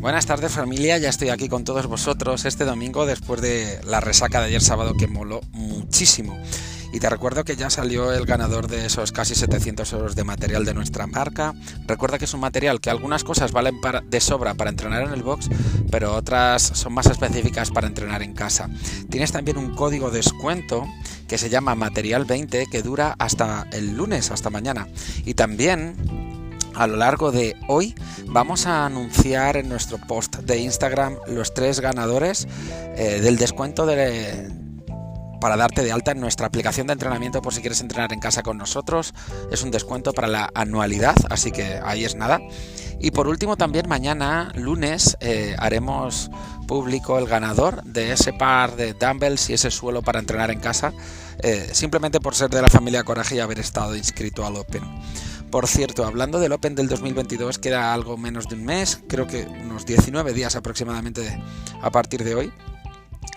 Buenas tardes familia, ya estoy aquí con todos vosotros este domingo después de la resaca de ayer sábado que moló muchísimo. Y te recuerdo que ya salió el ganador de esos casi 700 euros de material de nuestra marca. Recuerda que es un material que algunas cosas valen de sobra para entrenar en el box, pero otras son más específicas para entrenar en casa. Tienes también un código de descuento que se llama Material 20 que dura hasta el lunes, hasta mañana. Y también a lo largo de hoy vamos a anunciar en nuestro post de Instagram los tres ganadores eh, del descuento de, para darte de alta en nuestra aplicación de entrenamiento por si quieres entrenar en casa con nosotros. Es un descuento para la anualidad, así que ahí es nada. Y por último también mañana, lunes, eh, haremos público el ganador de ese par de dumbbells y ese suelo para entrenar en casa, eh, simplemente por ser de la familia Coraje y haber estado inscrito al Open. Por cierto, hablando del Open del 2022, queda algo menos de un mes, creo que unos 19 días aproximadamente a partir de hoy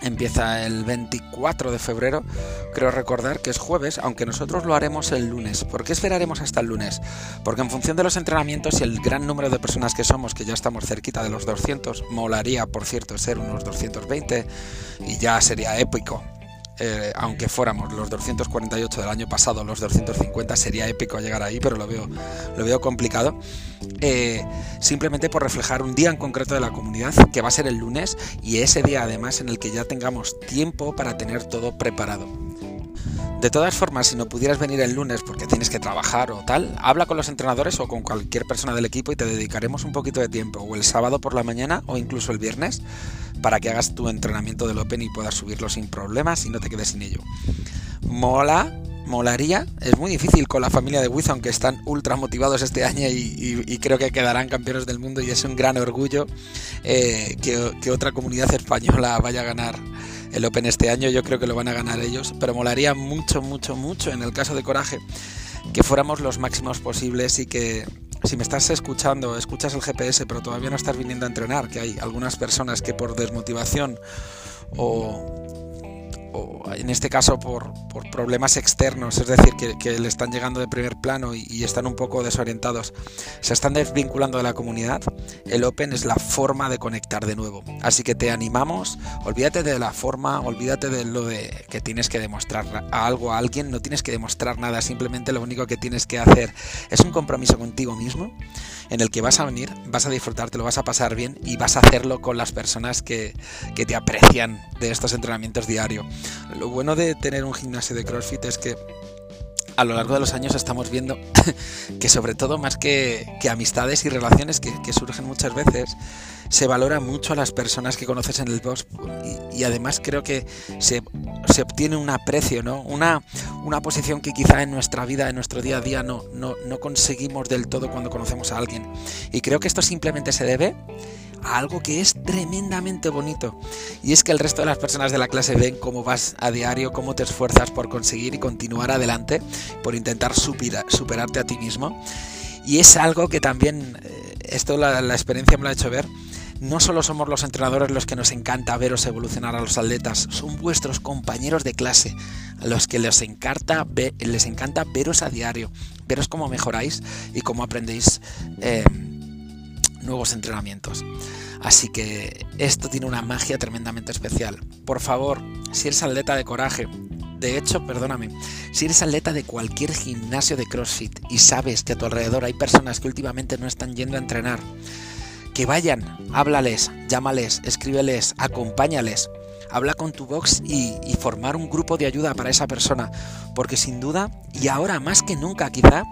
empieza el 24 de febrero, creo recordar que es jueves, aunque nosotros lo haremos el lunes. ¿Por qué esperaremos hasta el lunes? Porque en función de los entrenamientos y el gran número de personas que somos, que ya estamos cerquita de los 200, molaría, por cierto, ser unos 220 y ya sería épico eh, aunque fuéramos los 248 del año pasado, los 250, sería épico llegar ahí, pero lo veo, lo veo complicado. Eh, simplemente por reflejar un día en concreto de la comunidad, que va a ser el lunes, y ese día además en el que ya tengamos tiempo para tener todo preparado. De todas formas, si no pudieras venir el lunes porque tienes que trabajar o tal, habla con los entrenadores o con cualquier persona del equipo y te dedicaremos un poquito de tiempo, o el sábado por la mañana o incluso el viernes, para que hagas tu entrenamiento del Open y puedas subirlo sin problemas y no te quedes sin ello. Mola, molaría. Es muy difícil con la familia de Wiz, aunque están ultra motivados este año y, creo que quedarán campeones del mundo y es un gran orgullo eh, que, otra comunidad española vaya a ganar el Open este año. Yo creo que lo van a ganar ellos, pero molaría mucho, mucho, mucho en el caso de Coraje que fuéramos los máximos posibles y que si me estás escuchando, escuchas el GPS pero todavía no estás viniendo a entrenar, que hay algunas personas que por desmotivación o o en este caso por, problemas externos, es decir, que, le están llegando de primer plano y, están un poco desorientados, se están desvinculando de la comunidad, el Open es la forma de conectar de nuevo. Así que te animamos, olvídate de la forma, olvídate de lo de que tienes que demostrar algo a alguien, no tienes que demostrar nada, simplemente lo único que tienes que hacer es un compromiso contigo mismo en el que vas a venir, vas a disfrutar, te lo vas a pasar bien y vas a hacerlo con las personas que, que te aprecian de estos entrenamientos diarios. Lo bueno de tener un gimnasio de CrossFit es que a lo largo de los años estamos viendo que sobre todo más que, amistades y relaciones que, surgen muchas veces, se valora mucho a las personas que conoces en el box y, además creo que se, obtiene un aprecio, ¿no? Una, una posición que quizá en nuestra vida, en nuestro día a día no, no, no conseguimos del todo cuando conocemos a alguien. Y creo que esto simplemente se debe algo que es tremendamente bonito. Y es que el resto de las personas de la clase ven cómo vas a diario, cómo te esfuerzas por conseguir y continuar adelante, por intentar superarte a ti mismo. Y es algo que también, eh, esto la, experiencia me lo ha hecho ver, no solo somos los entrenadores los que nos encanta veros evolucionar a los atletas, son vuestros compañeros de clase, a los que les encanta, les encanta veros a diario, veros cómo mejoráis y cómo aprendéis eh, nuevos entrenamientos. Así que esto tiene una magia tremendamente especial. Por favor, si eres atleta de coraje, de hecho, perdóname, si eres atleta de cualquier gimnasio de CrossFit y sabes que a tu alrededor hay personas que últimamente no están yendo a entrenar, que vayan, háblales, llámales, escríbeles, acompáñales, habla con tu box y, y, formar un grupo de ayuda para esa persona, porque sin duda, y ahora más que nunca quizá,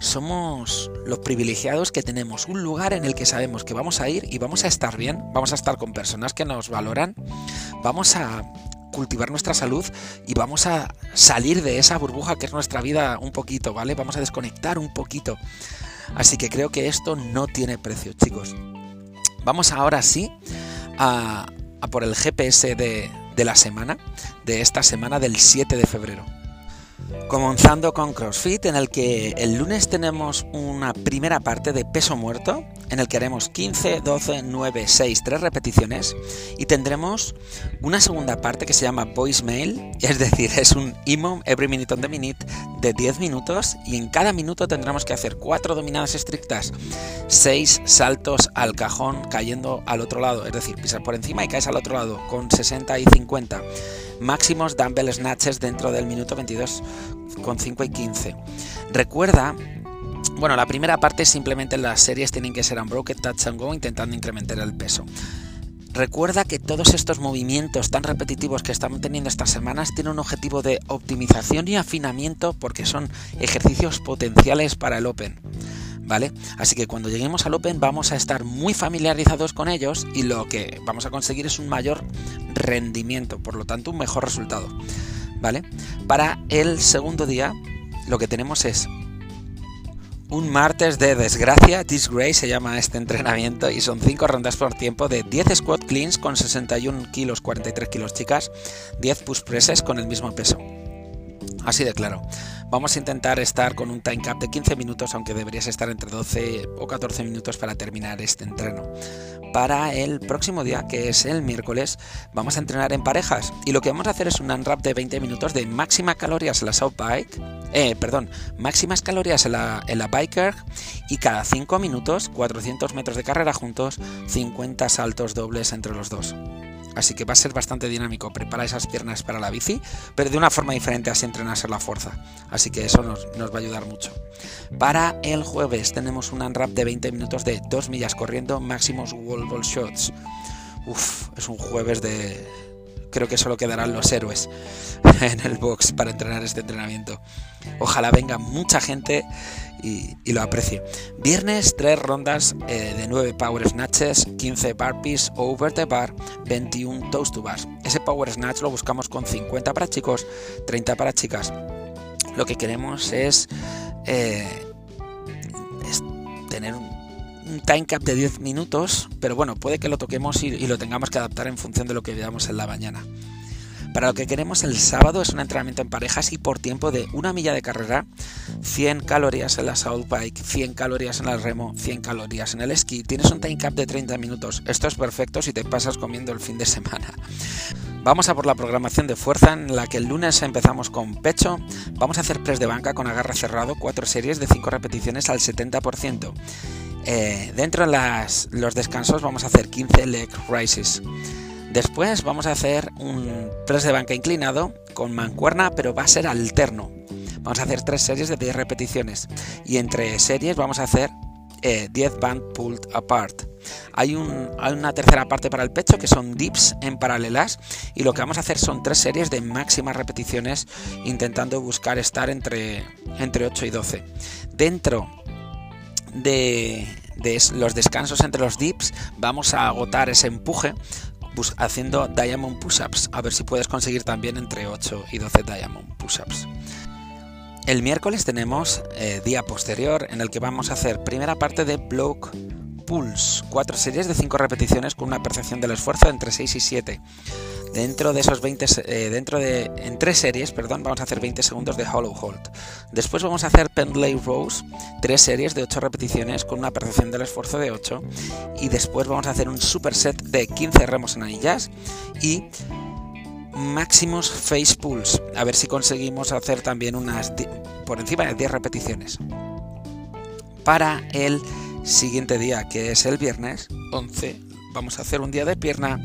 somos los privilegiados que tenemos un lugar en el que sabemos que vamos a ir y vamos a estar bien, vamos a estar con personas que nos valoran, vamos a cultivar nuestra salud y vamos a salir de esa burbuja que es nuestra vida un poquito, ¿vale? Vamos a desconectar un poquito. Así que creo que esto no tiene precio, chicos. Vamos ahora sí a, por el GPS de, de la semana, de esta semana del 7 de febrero. Comenzando con CrossFit, en el que el lunes tenemos una primera parte de peso muerto, en el que haremos 15, 12, 9, 6, 3 repeticiones, y tendremos una segunda parte que se llama voicemail, es decir, es un IMOM every minute on the minute de 10 minutos, y en cada minuto tendremos que hacer 4 dominadas estrictas, 6 saltos al cajón cayendo al otro lado, es decir, pisar por encima y caes al otro lado con 60 y 50 máximos dumbbell snatches dentro del minuto 22 con 5 y 15. Recuerda bueno, la primera parte simplemente las series tienen que ser unbroken, touch and go, intentando incrementar el peso. Recuerda que todos estos movimientos tan repetitivos que estamos teniendo estas semanas tienen un objetivo de optimización y afinamiento porque son ejercicios potenciales para el Open. ¿Vale? Así que cuando lleguemos al Open vamos a estar muy familiarizados con ellos y lo que vamos a conseguir es un mayor rendimiento, por lo tanto un mejor resultado. ¿Vale? Para el segundo día lo que tenemos es un martes de desgracia, Disgrace se llama este entrenamiento y son 5 rondas por tiempo de 10 squat cleans con 61 kilos, 43 kilos chicas, 10 push presses con el mismo peso. Así de claro. Vamos a intentar estar con un time cap de 15 minutos, aunque deberías estar entre 12 o 14 minutos para terminar este entreno. Para el próximo día, que es el miércoles, vamos a entrenar en parejas y lo que vamos a hacer es un unwrap de 20 minutos de máxima calorías en la South Bike, eh, perdón, máximas calorías en la, en la Biker y cada 5 minutos, 400 metros de carrera juntos, 50 saltos dobles entre los dos. Así que va a ser bastante dinámico. Prepara esas piernas para la bici, pero de una forma diferente así entrenarse la fuerza. Así que eso nos, nos va a ayudar mucho. Para el jueves tenemos un unwrap de 20 minutos de 2 millas corriendo, máximos wall ball shots. Uf, es un jueves de, creo que solo quedarán los héroes en el box para entrenar este entrenamiento. Ojalá venga mucha gente y, lo aprecie. Viernes, tres rondas eh, de 9 power snatches, 15 burpees over the bar, 21 toast to bars. Ese power snatch lo buscamos con 50 para chicos, 30 para chicas. Lo que queremos es, eh, es tener un un time cap de 10 minutos, pero bueno, puede que lo toquemos y, lo tengamos que adaptar en función de lo que veamos en la mañana. Para lo que queremos el sábado es un entrenamiento en parejas y por tiempo de una milla de carrera, 100 calorías en la South Bike, 100 calorías en el remo, 100 calorías en el esquí. Tienes un time cap de 30 minutos. Esto es perfecto si te pasas comiendo el fin de semana. Vamos a por la programación de fuerza en la que el lunes empezamos con pecho. Vamos a hacer press de banca con agarre cerrado, 4 series de 5 repeticiones al 70%. Eh, dentro de los descansos vamos a hacer 15 leg rises. Después vamos a hacer un press de banca inclinado con mancuerna, pero va a ser alterno. Vamos a hacer tres series de 10 repeticiones y entre series vamos a hacer 10 eh, band pulled apart. Hay, una tercera parte para el pecho que son dips en paralelas y lo que vamos a hacer son tres series de máximas repeticiones intentando buscar estar entre, entre 8 y 12. Dentro de, los descansos entre los dips vamos a agotar ese empuje haciendo diamond push-ups. A ver si puedes conseguir también entre 8 y 12 diamond push-ups. El miércoles tenemos eh, día posterior en el que vamos a hacer primera parte de block pulse, cuatro series de 5 repeticiones con una percepción del esfuerzo entre 6 y 7. Dentro de esos 20, eh, dentro de, en tres series, perdón, vamos a hacer 20 segundos de hollow hold. Después vamos a hacer pendlay rows, tres series de 8 repeticiones con una percepción del esfuerzo de 8. Y después vamos a hacer un superset de 15 remos en anillas y máximos face pulls. A ver si conseguimos hacer también unas por encima de 10 repeticiones. Para el siguiente día, que es el viernes 11, vamos a hacer un día de pierna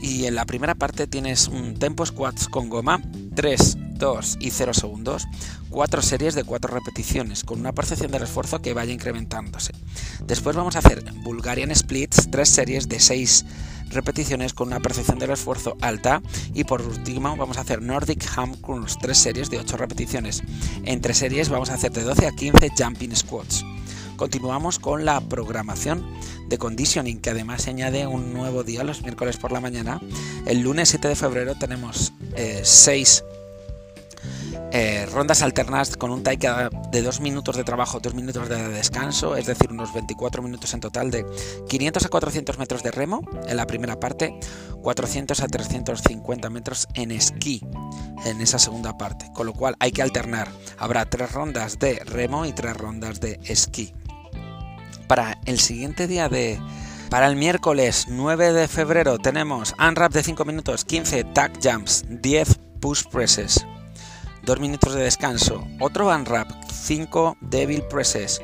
y en la primera parte tienes un tempo squats con goma, 3, 2 y 0 segundos, 4 series de 4 repeticiones, con una percepción del esfuerzo que vaya incrementándose. Después vamos a hacer Bulgarian Splits, 3 series de 6 repeticiones con una percepción del esfuerzo alta y por último vamos a hacer Nordic Ham Curls, 3 series de 8 repeticiones. Entre series vamos a hacer de 12 a 15 Jumping Squats. Continuamos con la programación de conditioning, que además añade un nuevo día los miércoles por la mañana. El lunes 7 de febrero tenemos 6 eh, rondas alternas con un time de 2 minutos de trabajo, 2 minutos de descanso, es decir, unos 24 minutos en total de 500 a 400 metros de remo en la primera parte, 400 a 350 metros en esquí en esa segunda parte, con lo cual hay que alternar. Habrá tres rondas de remo y tres rondas de esquí. Para el siguiente día de... Para el miércoles 9 de febrero tenemos unwrap de 5 minutos, 15 tag jumps, 10 push presses, 2 minutos de descanso, otro unwrap, 5 devil presses,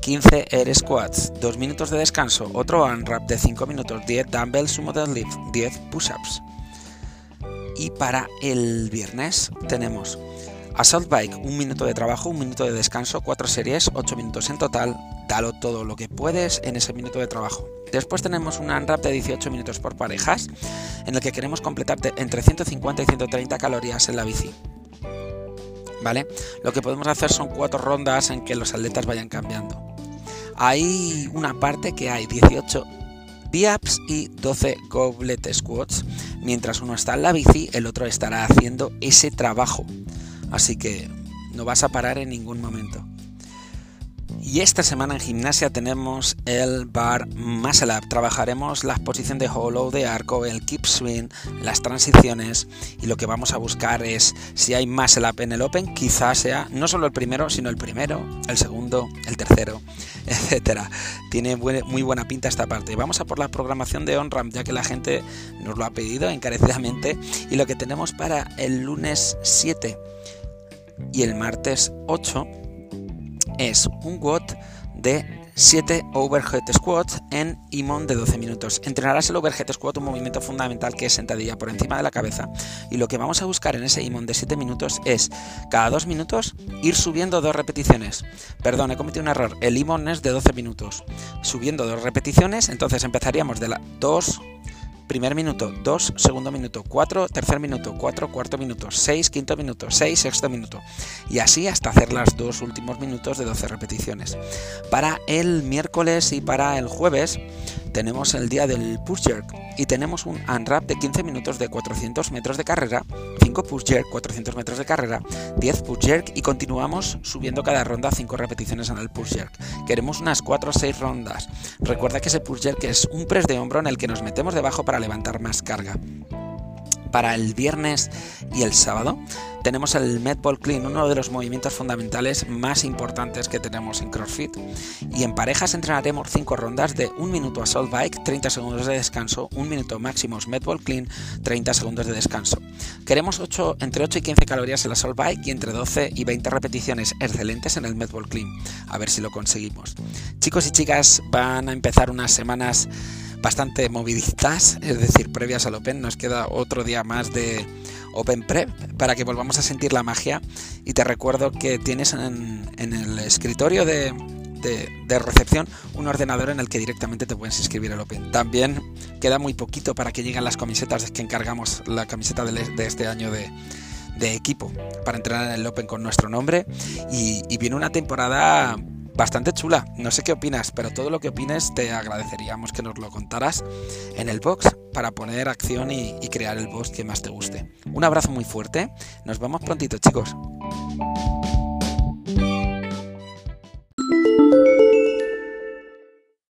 15 air squats, 2 minutos de descanso, otro unwrap de 5 minutos, 10 dumbbell sumo deadlift, 10 push-ups. Y para el viernes tenemos Assault Bike, un minuto de trabajo, un minuto de descanso, 4 series, 8 minutos en total, dalo todo lo que puedes en ese minuto de trabajo. Después tenemos un unwrap de 18 minutos por parejas, en el que queremos completar entre 150 y 130 calorías en la bici. ¿Vale? Lo que podemos hacer son cuatro rondas en que los atletas vayan cambiando. Hay una parte que hay 18 biaps y 12 goblet squats. Mientras uno está en la bici, el otro estará haciendo ese trabajo. Así que no vas a parar en ningún momento. Y esta semana en gimnasia tenemos el bar muscle up. Trabajaremos la posición de hollow de arco, el keep swing, las transiciones y lo que vamos a buscar es si hay muscle up en el open, quizás sea no solo el primero, sino el primero, el segundo, el tercero, etcétera. Tiene muy buena pinta esta parte. Vamos a por la programación de on-ramp, ya que la gente nos lo ha pedido encarecidamente y lo que tenemos para el lunes 7 y el martes 8 es un WOT de 7 overhead squats en IMON de 12 minutos. Entrenarás el overhead squat, un movimiento fundamental que es sentadilla por encima de la cabeza. Y lo que vamos a buscar en ese IMON de 7 minutos es cada 2 minutos ir subiendo dos repeticiones. Perdón, he cometido un error. El IMON es de 12 minutos. Subiendo dos repeticiones, entonces empezaríamos de la 2 primer minuto, 2, segundo minuto, 4, tercer minuto, 4, cuarto minuto, 6, quinto minuto, 6, sexto minuto. Y así hasta hacer las dos últimos minutos de 12 repeticiones. Para el miércoles y para el jueves tenemos el día del push jerk y tenemos un unwrap de 15 minutos de 400 metros de carrera, 5 push jerk, 400 metros de carrera, 10 push jerk y continuamos subiendo cada ronda 5 repeticiones en el push jerk. Queremos unas 4 o 6 rondas. Recuerda que ese push jerk es un press de hombro en el que nos metemos debajo para levantar más carga para el viernes y el sábado tenemos el Medball Clean, uno de los movimientos fundamentales más importantes que tenemos en CrossFit. Y en parejas entrenaremos 5 rondas de 1 minuto Assault Bike, 30 segundos de descanso, 1 minuto máximos Medball Clean, 30 segundos de descanso. Queremos 8, entre 8 y 15 calorías en el Assault Bike y entre 12 y 20 repeticiones excelentes en el Medball Clean. A ver si lo conseguimos. Chicos y chicas, van a empezar unas semanas bastante moviditas, es decir, previas al Open. Nos queda otro día más de Open Prep para que volvamos a sentir la magia. Y te recuerdo que tienes en, el escritorio de, recepción un ordenador en el que directamente te puedes inscribir al Open. También queda muy poquito para que lleguen las camisetas que encargamos, la camiseta de, este año de, equipo para entrar en el Open con nuestro nombre y viene una temporada bastante chula. No sé qué opinas, pero todo lo que opines te agradeceríamos que nos lo contaras en el box para poner acción y, crear el box que más te guste. Un abrazo muy fuerte. Nos vemos prontito, chicos.